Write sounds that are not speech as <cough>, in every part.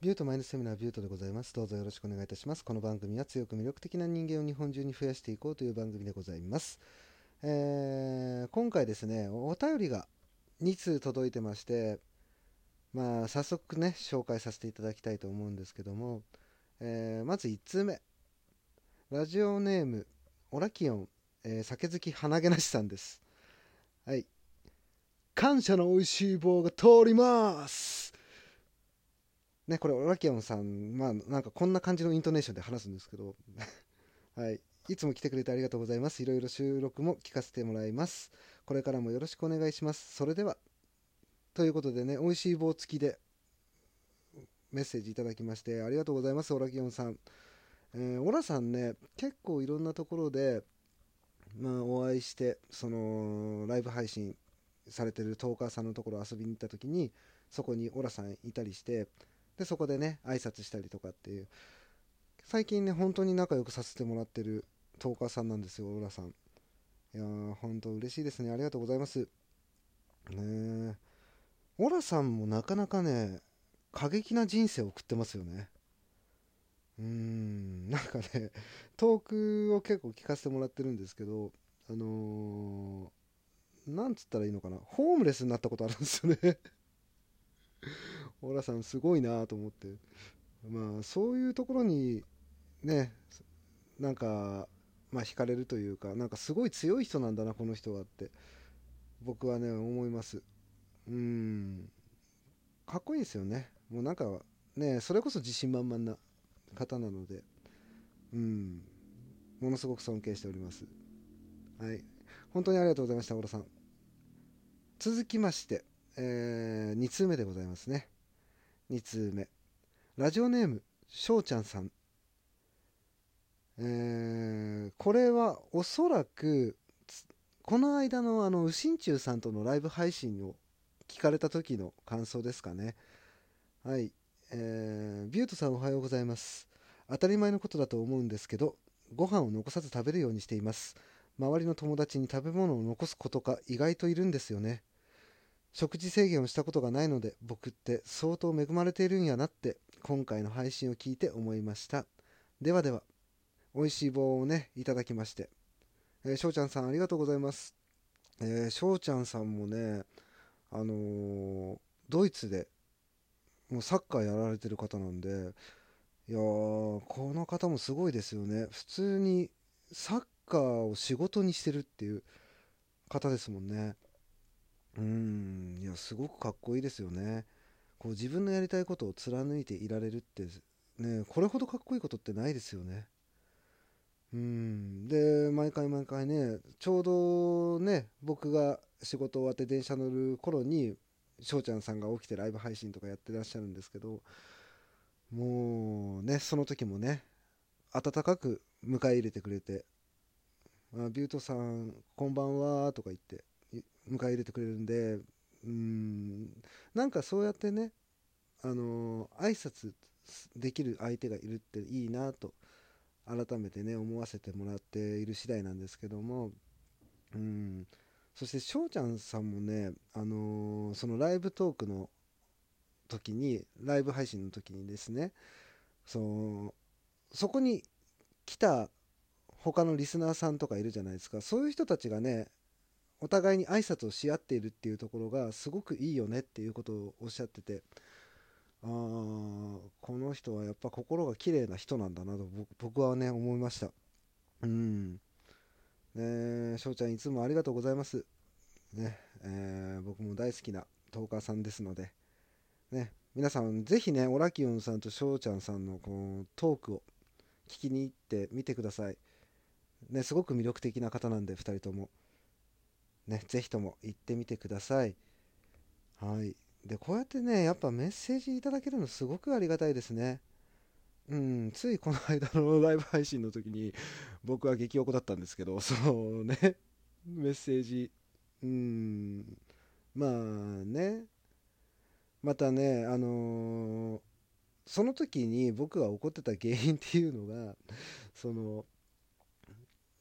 ビュートマインドセミナービュートでございます。どうぞよろしくお願いいたします。この番組は強く魅力的な人間を日本中に増やしていこうという番組でございます。えー今回ですね、お便りが2通届いてまして、まあ、早速ね、紹介させていただきたいと思うんですけども、えーまず1通目。ラジオネーム、オラキオン、えー酒好き鼻毛なしさんです。はい。感謝の美味しい棒が通りますね、これ、オラキオンさん、まあ、なんかこんな感じのイントネーションで話すんですけど、<laughs> はい。いつも来てくれてありがとうございます。いろいろ収録も聞かせてもらいます。これからもよろしくお願いします。それでは、ということでね、美味しい棒付きでメッセージいただきまして、ありがとうございます、オラキオンさん。えーオラさんね、結構いろんなところで、まあ、お会いして、その、ライブ配信されてるトーカーさんのところ遊びに行った時に、そこにオラさんいたりして、で、そこでね、挨拶したりとかっていう、最近ね、本当に仲良くさせてもらってるトーカーさんなんですよ、オラさん。いやー、本当嬉しいですね。ありがとうございます。ねえ。オラさんもなかなかね、過激な人生を送ってますよね。うーん、なんかね、トークを結構聞かせてもらってるんですけど、あのーなんつったらいいのかな、ホームレスになったことあるんですよね。オラさんすごいなと思って。まあ、そういうところに、ね、なんか、まあ、惹かれるというか、なんかすごい強い人なんだな、この人はって、僕はね、思います。うん、かっこいいですよね。もうなんか、ね、それこそ自信満々な方なので、うん、ものすごく尊敬しております。はい。本当にありがとうございました、オラさん。続きまして、え2通目でございますね。2通目。ラジオネーム、しょうちゃんさん。えーこれはおそらく、この間のあの、うしんちゅうさんとのライブ配信を聞かれた時の感想ですかね。はい。えービュートさんおはようございます。当たり前のことだと思うんですけど、ご飯を残さず食べるようにしています。周りの友達に食べ物を残すことが意外といるんですよね。食事制限をしたことがないので、僕って相当恵まれているんやなって、今回の配信を聞いて思いました。ではでは、美味しい棒をね、いただきまして。えー、しょうちゃんさんありがとうございます。えー、しょうちゃんさんもね、あのードイツで、もうサッカーやられてる方なんで、いやー、この方もすごいですよね。普通にサッカーを仕事にしてるっていう方ですもんね。うん、いや、すごくかっこいいですよね。こう自分のやりたいことを貫いていられるって、ね、これほどかっこいいことってないですよね。うん、で、毎回毎回ね、ちょうどね、僕が仕事終わって電車乗る頃に、翔ちゃんさんが起きてライブ配信とかやってらっしゃるんですけど、もうね、その時もね、温かく迎え入れてくれて、あビュートさん、こんばんはとか言って、迎え入れてくれるんで、うん、なんかそうやってね、あの挨拶できる相手がいるっていいなと、改めてね、思わせてもらっている次第なんですけども、うん、そして翔ちゃんさんもね、あのそのライブトークの時に、ライブ配信の時にですね、そのそこに来た他のリスナーさんとかいるじゃないですか。そういう人たちがね、お互いに挨拶をし合っているっていうところがすごくいいよねっていうことをおっしゃってて、ああ、この人はやっぱ心が綺麗な人なんだなと僕はね、思いました。うん。ねえ、翔ちゃんいつもありがとうございます。ね、えー僕も大好きなトーカーさんですので、ね、皆さんぜひね、オラキオンさんと翔ちゃんさんのこのトークを聞きに行ってみてください。ね、すごく魅力的な方なんで、2人とも。ね、ぜひとも行ってみてください。はい。で、こうやってね、やっぱメッセージいただけるのすごくありがたいですね。うん、ついこの間のライブ配信の時に、僕は激おこだったんですけど、<laughs> そのね、メッセージ、うん、まあね、またね、あのーその時に僕が怒ってた原因っていうのが、その、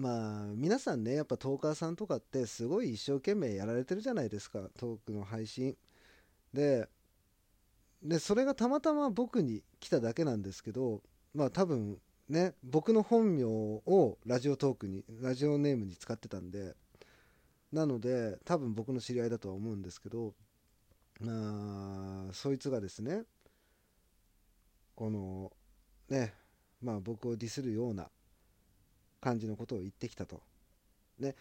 まあ皆さんねやっぱトーカーさんとかってすごい一生懸命やられてるじゃないですかトークの配信。ででそれがたまたま僕に来ただけなんですけどまあ多分ね僕の本名をラジオトークにラジオネームに使ってたんでなので多分僕の知り合いだとは思うんですけどまあそいつがですねこのねまあ僕をディスるような感じのことを言ってきたと。ね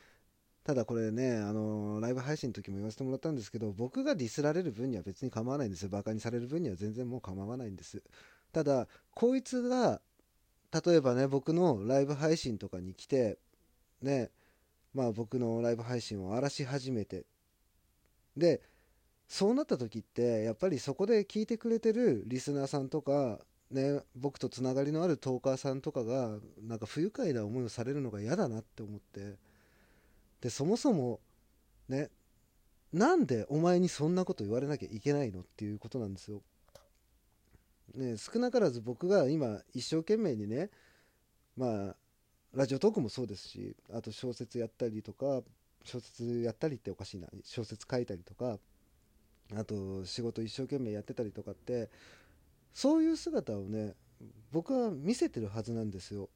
ただこれね、あのライブ配信の時も言わせてもらったんですけど、僕がディスられる分には別に構わないんですよ。バカにされる分には全然もう構わないんです。ただ、こいつが、例えばね、僕のライブ配信とかに来て、ね、まあ僕のライブ配信を荒らし始めて、で、そうなった時って、やっぱりそこで聞いてくれてるリスナーさんとか、ね、僕とつながりのあるトーカーさんとかが、なんか不愉快な思いをされるのが嫌だなって思って、でそもそもねなんでお前にそんなこと言われなきゃいけないのっていうことなんですよ。ね、少なからず僕が今一生懸命にねまあラジオトークもそうですしあと小説やったりとか小説やったりっておかしいな小説書いたりとかあと仕事一生懸命やってたりとかってそういう姿をね僕は見せてるはずなんですよ。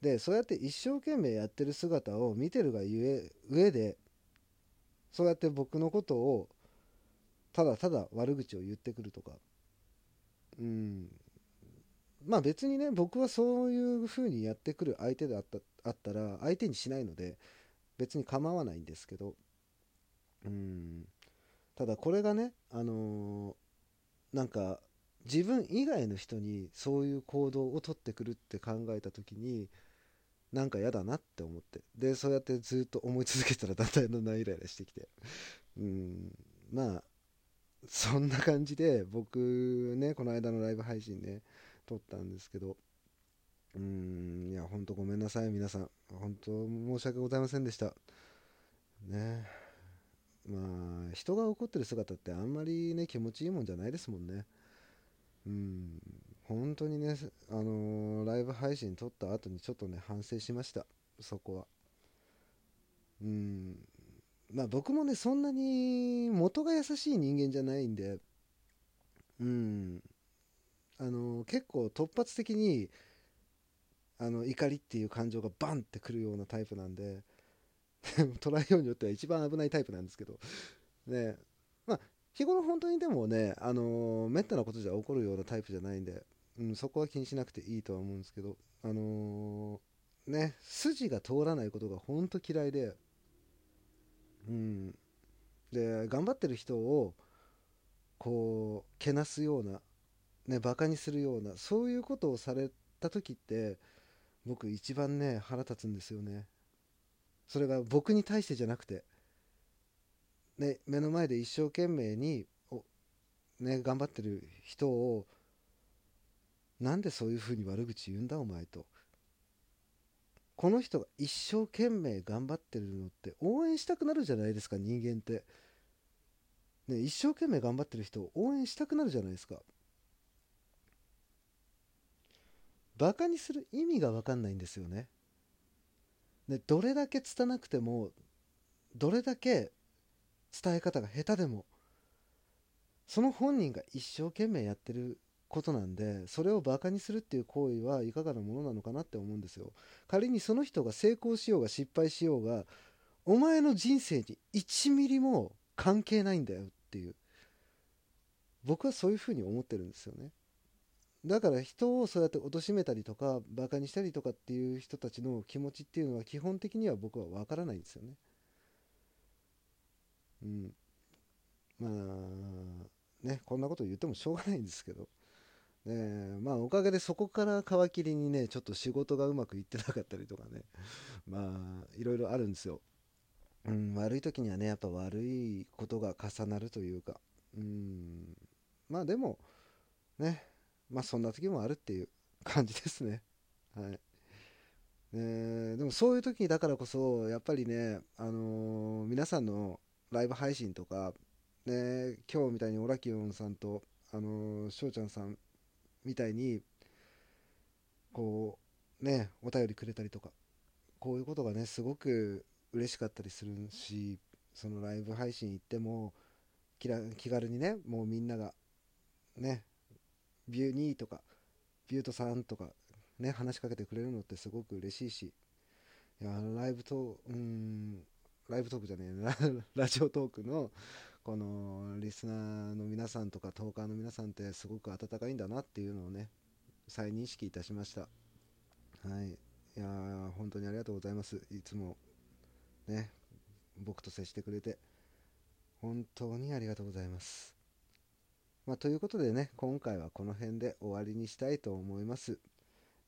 でそうやって一生懸命やってる姿を見てるがゆえ上でそうやって僕のことをただただ悪口を言ってくるとか。うん。まあ別にね僕はそういう風にやってくる相手であったあったら相手にしないので別に構わないんですけど。うん。ただこれがねあのー、なんか自分以外の人にそういう行動をとってくるって考えた時になんか嫌だなって思って。でそうやってずっと思い続けたらだんだんだんだんイライラしてきて。うん。まあそんな感じで僕ねこの間のライブ配信ね撮ったんですけど。うん。いやほんとごめんなさい皆さん。本当申し訳ございませんでした。ね。まあ人が怒ってる姿ってあんまりね気持ちいいもんじゃないですもんねうん本当にね、あのー、ライブ配信撮った後にちょっとね、反省しました。そこは。うん。まあ僕もね、そんなに元が優しい人間じゃないんで、うん。あのー、結構突発的に、あの、怒りっていう感情がバンってくるようなタイプなんで、<laughs> 捉えようによっては一番危ないタイプなんですけど、ね、まあ、日頃本当にでもね、あのー、めったなことじゃ起こるようなタイプじゃないんで、うん、そこは気にしなくていいとは思うんですけど、あのー、ね、筋が通らないことが本当嫌いで、うん、で、頑張ってる人を、こう、けなすような、ね、バカにするような、そういうことをされた時って、僕一番ね、腹立つんですよね。それが僕に対してじゃなくて、ね、目の前で一生懸命に、ね、頑張ってる人をなんでそういうふうに悪口言うんだお前と。この人が一生懸命頑張ってるのって応援したくなるじゃないですか人間って、ね、一生懸命頑張ってる人を応援したくなるじゃないですか。バカにする意味が分かんないんですよね。でどれだけ拙くてもどれだけ伝え方が下手でもその本人が一生懸命やってることなんでそれをバカにするっていう行為はいかがなものなのかなって思うんですよ。仮にその人が成功しようが失敗しようがお前の人生に1ミリも関係ないんだよっていう。僕はそういうふうに思ってるんですよね。だから人をそうやって貶めたりとかバカにしたりとかっていう人たちの気持ちっていうのは基本的には僕は分からないんですよね。うん。まあねこんなこと言ってもしょうがないんですけど。ねまあおかげでそこから皮切りにねちょっと仕事がうまくいってなかったりとかね。まあいろいろあるんですよ、うん、悪い時にはねやっぱ悪いことが重なるというか。うん。まあでもねまあそんな時もあるっていう感じですね。<laughs> はい。えー、でもそういう時にだからこそやっぱりね、あのー、皆さんのライブ配信とか、ね、今日みたいにオラキオンさんと、あのー、翔ちゃんさんみたいにこうねお便りくれたりとかこういうことがねすごく嬉しかったりするしそのライブ配信行っても気軽にねもうみんながねビューニーとかビュートさんとかね話しかけてくれるのってすごく嬉しいしいやライブとうんライブトークじゃねえラ <laughs> ラジオトークのこのリスナーの皆さんとかトーカーの皆さんってすごく温かいんだなっていうのをね再認識いたしました。はい。いや本当にありがとうございます。いつもね僕と接してくれて本当にありがとうございます。まあ、ということでね今回はこの辺で終わりにしたいと思います。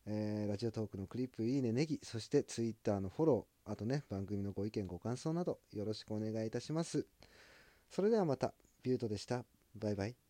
えーラジオトークのクリップいいねネギそしてツイッターのフォローあとね番組のご意見ご感想などよろしくお願いいたします。それではまたビュートでした。バイバイ。